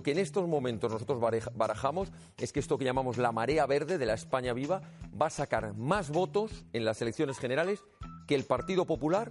lo que en estos momentos nosotros barajamos es que esto que llamamos la marea verde de la España viva va a sacar más votos en las elecciones generales que el Partido Popular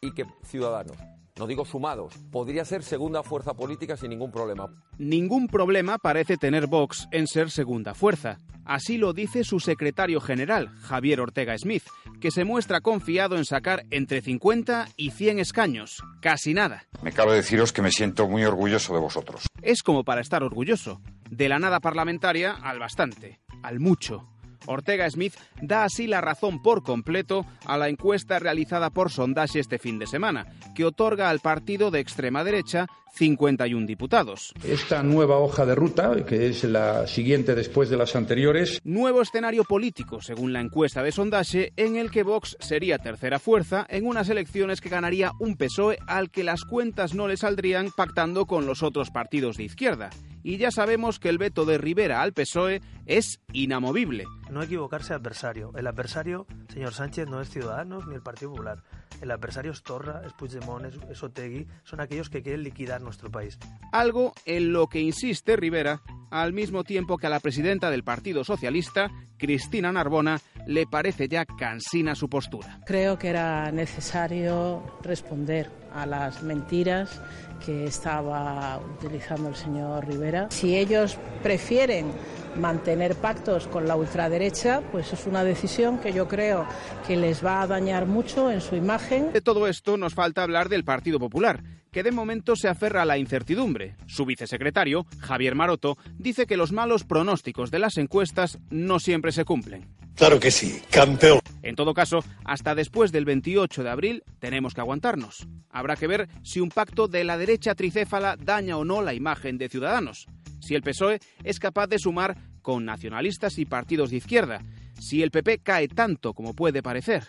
y que Ciudadanos no digo sumados, podría ser segunda fuerza política sin ningún problema. Ningún problema parece tener Vox en ser segunda fuerza. Así lo dice su secretario general, Javier Ortega Smith, que se muestra confiado en sacar entre 50 y 100 escaños. Casi nada. Me cabe deciros que me siento muy orgulloso de vosotros. Es como para estar orgulloso. De la nada parlamentaria al bastante, al mucho. Ortega Smith da así la razón por completo a la encuesta realizada por Sondage este fin de semana, que otorga al partido de extrema derecha 51 diputados. Esta nueva hoja de ruta, que es la siguiente después de las anteriores. Nuevo escenario político, según la encuesta de Sondage, en el que Vox sería tercera fuerza en unas elecciones que ganaría un PSOE al que las cuentas no le saldrían pactando con los otros partidos de izquierda y ya sabemos que el veto de Rivera al PSOE es inamovible. No equivocarse adversario. El adversario, señor Sánchez, no es Ciudadanos ni el Partido Popular. El adversario es Torra, es Puigdemont, es Otegui, son aquellos que quieren liquidar nuestro país. Algo en lo que insiste Rivera, al mismo tiempo que a la presidenta del Partido Socialista, Cristina Narbona, le parece ya cansina su postura. Creo que era necesario responder a las mentiras que estaba utilizando el señor Rivera. Si ellos prefieren mantener pactos con la ultraderecha, pues es una decisión que yo creo que les va a dañar mucho en su imagen. De todo esto nos falta hablar del Partido Popular, que de momento se aferra a la incertidumbre. Su vicesecretario, Javier Maroto, dice que los malos pronósticos de las encuestas no siempre se cumplen. Claro que sí, campeón. En todo caso, hasta después del 28 de abril tenemos que aguantarnos. Habrá que ver si un pacto de la derecha tricéfala daña o no la imagen de Ciudadanos. Si el PSOE es capaz de sumar con nacionalistas y partidos de izquierda. Si el PP cae tanto como puede parecer.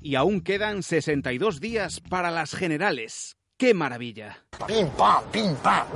Y aún quedan 62 días para las generales. ¡Qué maravilla! Pim, pam, pim, pam,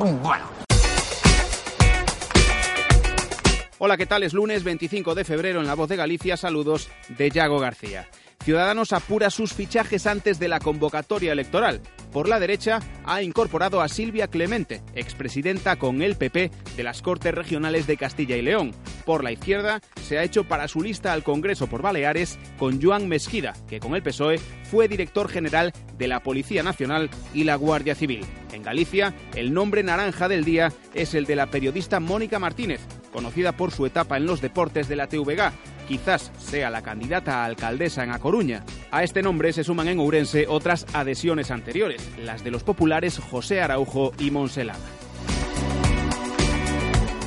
Hola, ¿qué tal? Es lunes 25 de febrero en La Voz de Galicia. Saludos de Yago García. Ciudadanos apura sus fichajes antes de la convocatoria electoral. Por la derecha ha incorporado a Silvia Clemente, expresidenta con el PP de las Cortes Regionales de Castilla y León. Por la izquierda se ha hecho para su lista al Congreso por Baleares con Joan Mesquida, que con el PSOE fue director general de la Policía Nacional y la Guardia Civil. En Galicia, el nombre naranja del día es el de la periodista Mónica Martínez, conocida por su etapa en los deportes de la TVG. Quizás sea la candidata a alcaldesa en A Coruña. A este nombre se suman en Ourense otras adhesiones anteriores, las de los populares José Araujo y Monselada.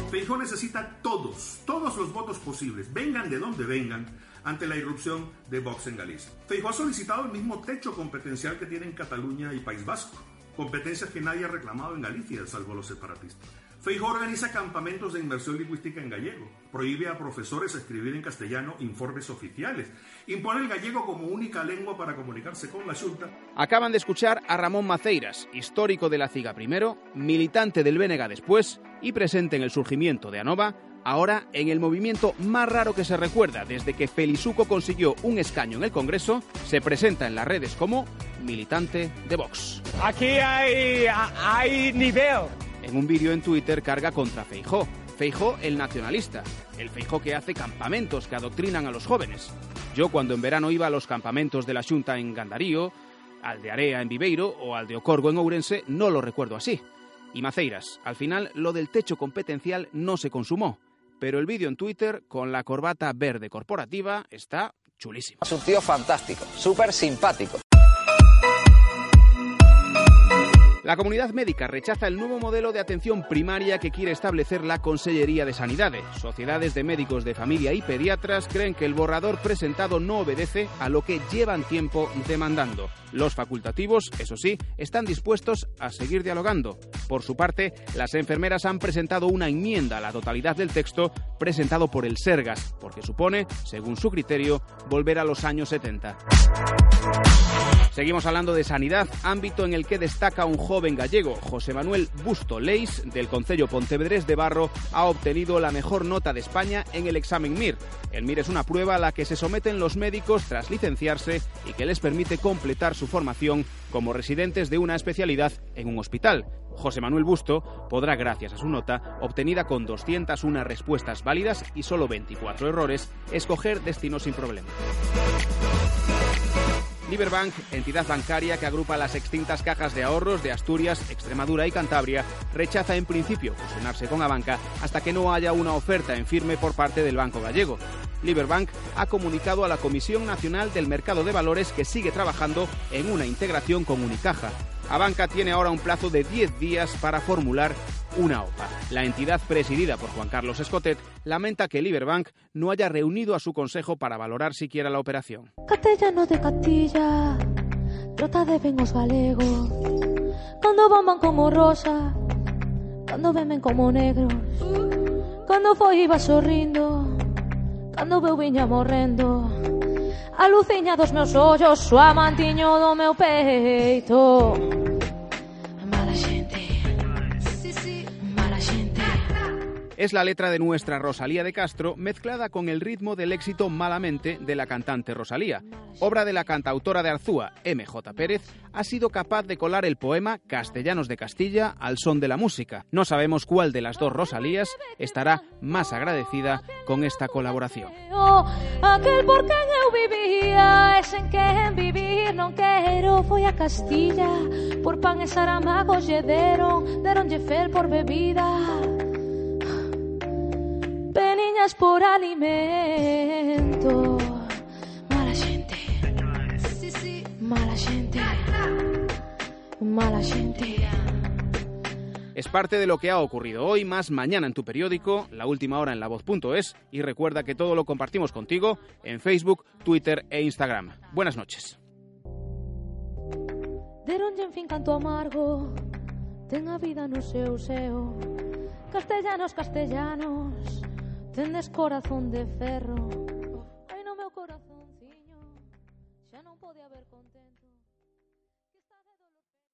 Feijó necesita todos, todos los votos posibles, vengan de donde vengan, ante la irrupción de Vox en Galicia. Feijó ha solicitado el mismo techo competencial que tienen Cataluña y País Vasco, competencias que nadie ha reclamado en Galicia, salvo los separatistas. Feijóo organiza campamentos de inmersión lingüística en gallego, prohíbe a profesores escribir en castellano informes oficiales, impone el gallego como única lengua para comunicarse con la Junta. Acaban de escuchar a Ramón Maceiras, histórico de la CIGA primero, militante del Bénega después y presente en el surgimiento de ANOVA, ahora en el movimiento más raro que se recuerda desde que Felizuco consiguió un escaño en el Congreso, se presenta en las redes como militante de Vox. Aquí hay, hay nivel en un vídeo en Twitter carga contra Feijó. Feijó el nacionalista, el Feijó que hace campamentos que adoctrinan a los jóvenes. Yo cuando en verano iba a los campamentos de la Junta en Gandarío, al de Area en Viveiro o al de Ocorgo en Ourense, no lo recuerdo así. Y Maceiras, al final lo del techo competencial no se consumó, pero el vídeo en Twitter con la corbata verde corporativa está chulísimo. Es un tío fantástico, súper simpático. La comunidad médica rechaza el nuevo modelo de atención primaria que quiere establecer la Consellería de Sanidad. Sociedades de médicos de familia y pediatras creen que el borrador presentado no obedece a lo que llevan tiempo demandando. Los facultativos, eso sí, están dispuestos a seguir dialogando. Por su parte, las enfermeras han presentado una enmienda a la totalidad del texto presentado por el Sergas, porque supone, según su criterio, volver a los años 70. Seguimos hablando de sanidad, ámbito en el que destaca un joven gallego, José Manuel Busto Leis, del Concello Pontevedrés de Barro, ha obtenido la mejor nota de España en el examen MIR. El MIR es una prueba a la que se someten los médicos tras licenciarse y que les permite completar su formación como residentes de una especialidad en un hospital. José Manuel Busto podrá, gracias a su nota, obtenida con 201 respuestas válidas y solo 24 errores, escoger destino sin problema. Liberbank, entidad bancaria que agrupa las extintas cajas de ahorros de Asturias, Extremadura y Cantabria, rechaza en principio fusionarse con Abanca hasta que no haya una oferta en firme por parte del Banco Gallego. Liberbank ha comunicado a la Comisión Nacional del Mercado de Valores que sigue trabajando en una integración con Unicaja. Abanca tiene ahora un plazo de 10 días para formular una OPA. La entidad presidida por Juan Carlos Escotet lamenta que Liberbank no haya reunido a su consejo para valorar siquiera la operación. Castellano de Castilla, trota de vengos galegos, cuando bomban como rosa, cuando beben como negros, cuando foi iba sorrindo, cuando veo viña morrendo, aluciñados meus ollos, su amantiño do meu peito. Es la letra de nuestra Rosalía de Castro mezclada con el ritmo del éxito Malamente de la cantante Rosalía. Obra de la cantautora de Arzúa, MJ Pérez, ha sido capaz de colar el poema Castellanos de Castilla al son de la música. No sabemos cuál de las dos Rosalías estará más agradecida con esta colaboración. Aquel por quen eu vivía Es en quen vivir non quero Foi a Castilla Por pan deron por bebida Por alimento. Mala sí. Mala xente Mala xente Es parte de lo que ha ocurrido hoy, más mañana en tu periódico, la última hora en lavoz.es y recuerda que todo lo compartimos contigo en Facebook, Twitter e Instagram. Buenas noches. Deronlle en fin canto amargo. Ten a vida no seu seo Castellanos, castellanos Tendes corazón de ferro